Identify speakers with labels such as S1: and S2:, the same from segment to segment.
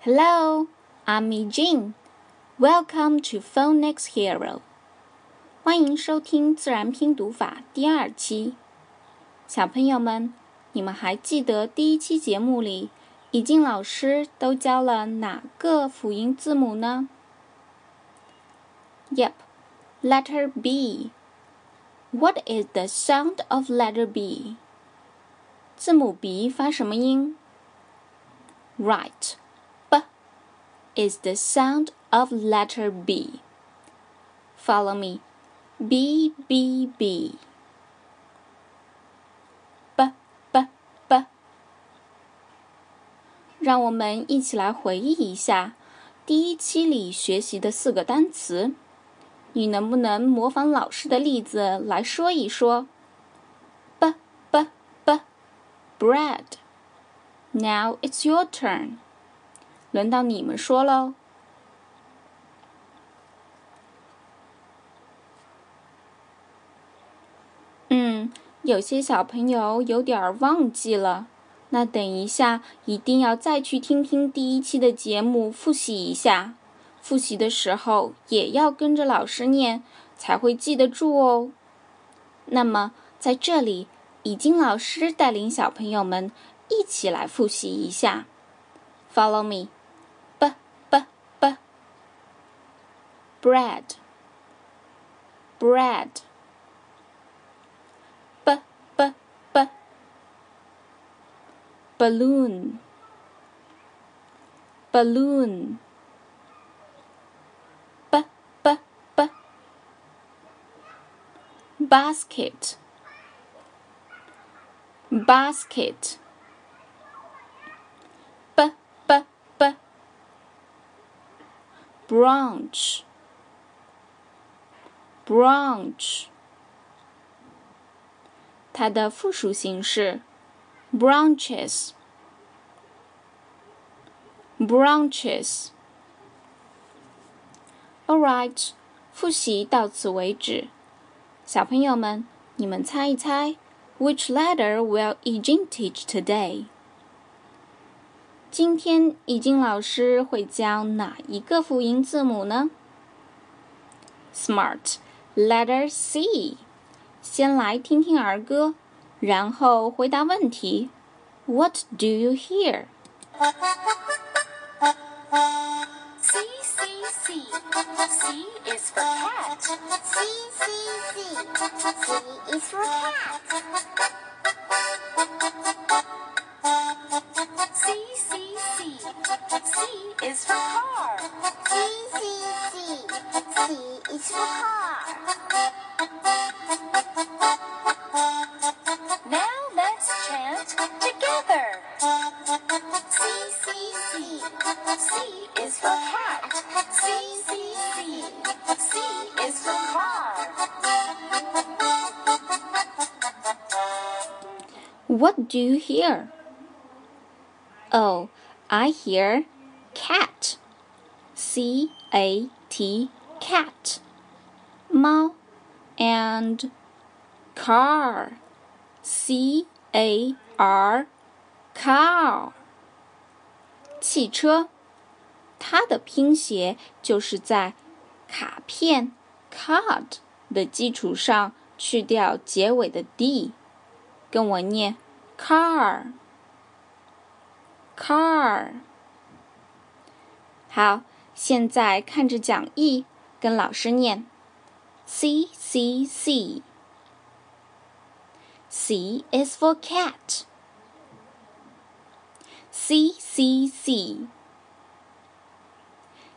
S1: Hello, I'm Jane. Welcome to Phonics Hero. 欢迎收听自然拼读法第二期。小朋友们，你们还记得第一期节目里，已经老师都教了哪个辅音字母呢？Yep, letter B. What is the sound of letter B? 字母 B 发什么音？Right is the sound of letter B. Follow me. B, B, B. B, B, B. 让我们一起来回忆一下第一期里学习的四个单词。你能不能模仿老师的例子来说一说？B, B, B. Bread. Now it's your turn. 轮到你们说喽。嗯，有些小朋友有点忘记了，那等一下一定要再去听听第一期的节目，复习一下。复习的时候也要跟着老师念，才会记得住哦。那么在这里，已经老师带领小朋友们一起来复习一下。Follow me. Bread. Bread. B b b balloon. Balloon. B b b basket. Basket. B b b branch branch，它的复数形式 branches。branches. Alright，复习到此为止。小朋友们，你们猜一猜，which letter will Yijing teach today？今天以静老师会教哪一个辅音字母呢？Smart Letter C，先来听听儿歌，然后回答问题。What do you hear?
S2: C C C C is for cat. C C C C is for cat. C C C C is for car. C C C C is for car. Now let's chant together. C C C C is for cat. C C C C is for car.
S1: What do you hear? Oh, I hear cat. C A T cat. 猫 and car. C A R car. 汽车，它的拼写就是在卡片 card 的基础上去掉结尾的 d，跟我念 car。car。好，现在看着讲义，跟老师念 C C C。C is for cat. C C C.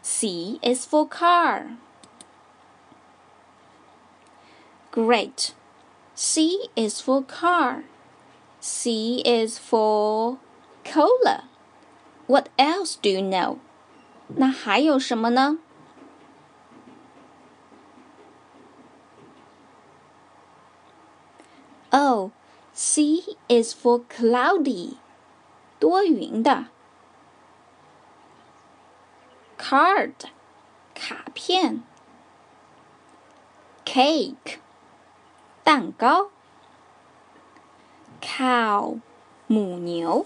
S1: C is for car. Great. C is for car. C is for cola. What else do you know? 那还有什么呢 ？Oh, C is for cloudy. 多云的。Card. 卡片。Cake. 蛋糕。Cow. 母牛。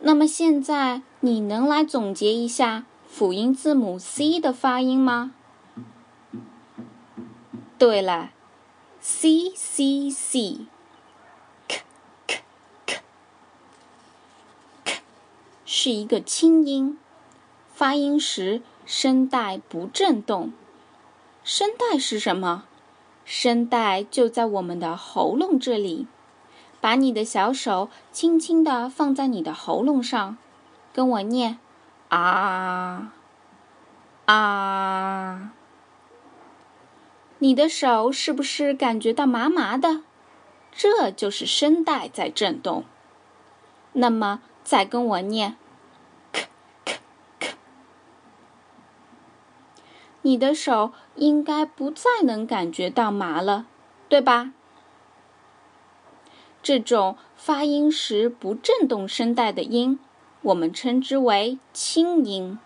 S1: 那么现在你能来总结一下辅音字母 C 的发音吗？ 对了，C C C，k k k k，是一个清音，发音时声带不震动。声带是什么？声带就在我们的喉咙这里。把你的小手轻轻地放在你的喉咙上，跟我念啊啊！你的手是不是感觉到麻麻的？这就是声带在震动。那么再跟我念咳咳咳，你的手应该不再能感觉到麻了，对吧？这种发音时不震动声带的音，我们称之为清音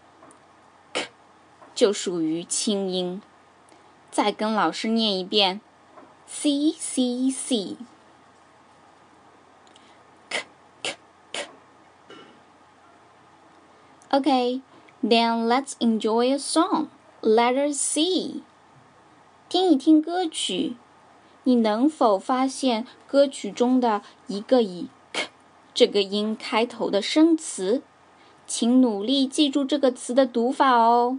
S1: 就属于清音。再跟老师念一遍，c c c。k k k。OK，then let's enjoy a song. Letter C. 听一听歌曲。你能否发现歌曲中的一个以 “k” 这个音开头的生词？请努力记住这个词的读法哦。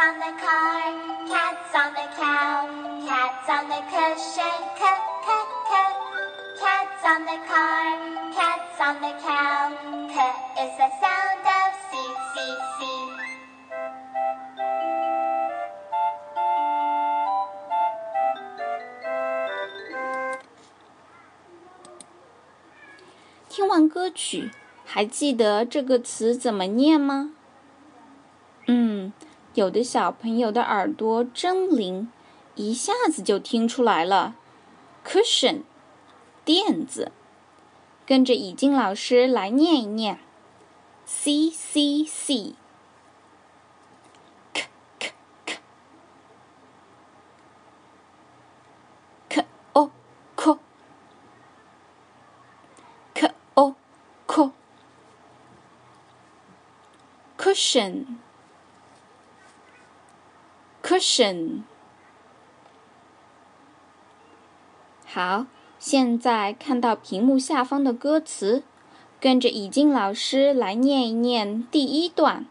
S2: on the car, cats on the cow, cats on the cushion, cut, cut, cut. Cats on the car, cats on the cow, cut is the sound of C, C, C.
S1: 听完歌曲，还记得这个词怎么念吗？ 有的小朋友的耳朵真灵，一下子就听出来了。Cushion，垫子。跟着以静老师来念一念：C C C。K K K。K O K。K O K。Cushion。Cushion。好，现在看到屏幕下方的歌词，跟着以静老师来念一念第一段。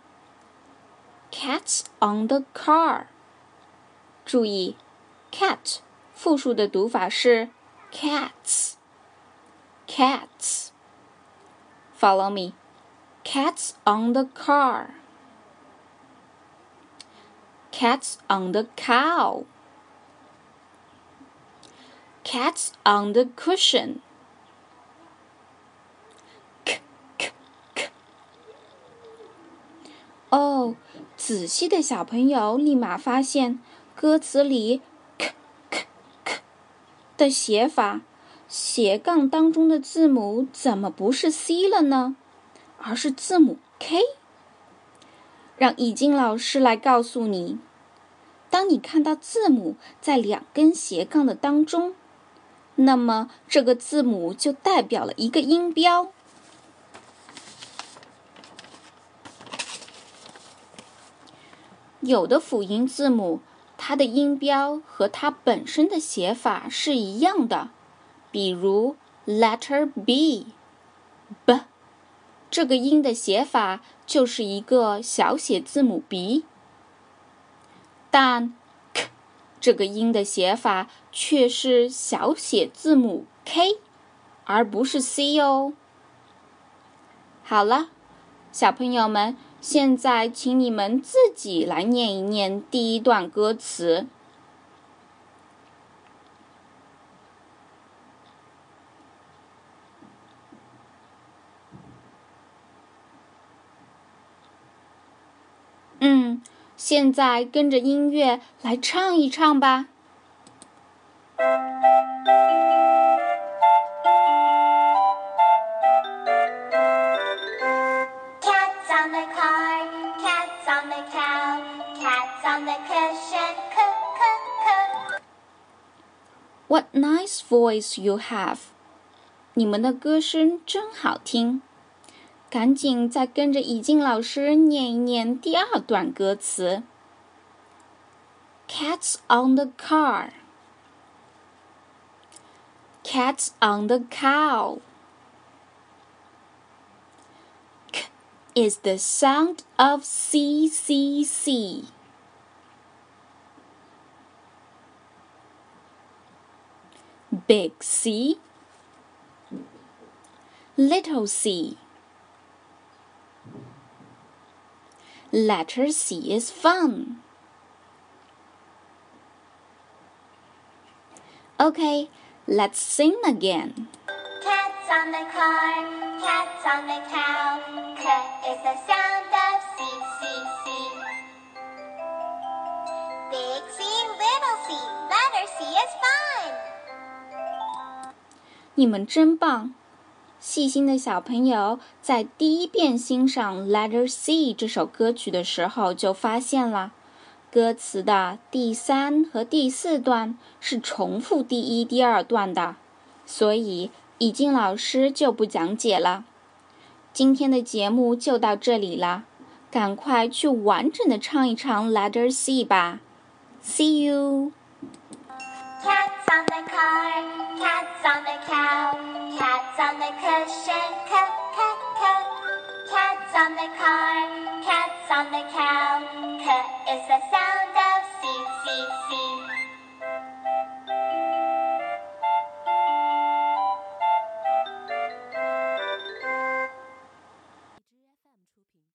S1: Cats on the car。注意，cat 复数的读法是 cats。Cats。Follow me。Cats on the car。Cats on the cow. Cats on the cushion. K k k。哦，仔细的小朋友立马发现歌词里 k k k 的写法，斜杠当中的字母怎么不是 C 了呢？而是字母 K。让易经老师来告诉你：当你看到字母在两根斜杠的当中，那么这个字母就代表了一个音标。有的辅音字母，它的音标和它本身的写法是一样的，比如 letter B，b。这个音的写法就是一个小写字母 b，但 k 这个音的写法却是小写字母 k，而不是 c 哦。好了，小朋友们，现在请你们自己来念一念第一段歌词。嗯，现在跟着音乐来唱一唱吧。
S2: Cats on the car, cats on the cow, cats on the cushion, cook, cook, cook.
S1: What nice voice you have！你们的歌声真好听。 赶紧再跟着以静老师念一念第二段歌词。Cats on the car, cats on the cow. K is the sound of C C C. Big C, little c. Letter C is fun. Okay, let's sing again.
S2: Cats on the car, cats on the cow. K is the sound of C, C, C. Big C, little c. Letter C is fun.
S1: 你们真棒！ 细心的小朋友在第一遍欣赏《Letter C》这首歌曲的时候，就发现了歌词的第三和第四段是重复第一、第二段的，所以已经老师就不讲解了。今天的节目就到这里了，赶快去完整的唱一唱《Letter C》吧！See you。
S2: Cats on the car, cushion, cup, cup, cup. Cats on the car, cats on the cow. Cut is the sound of C, C, C.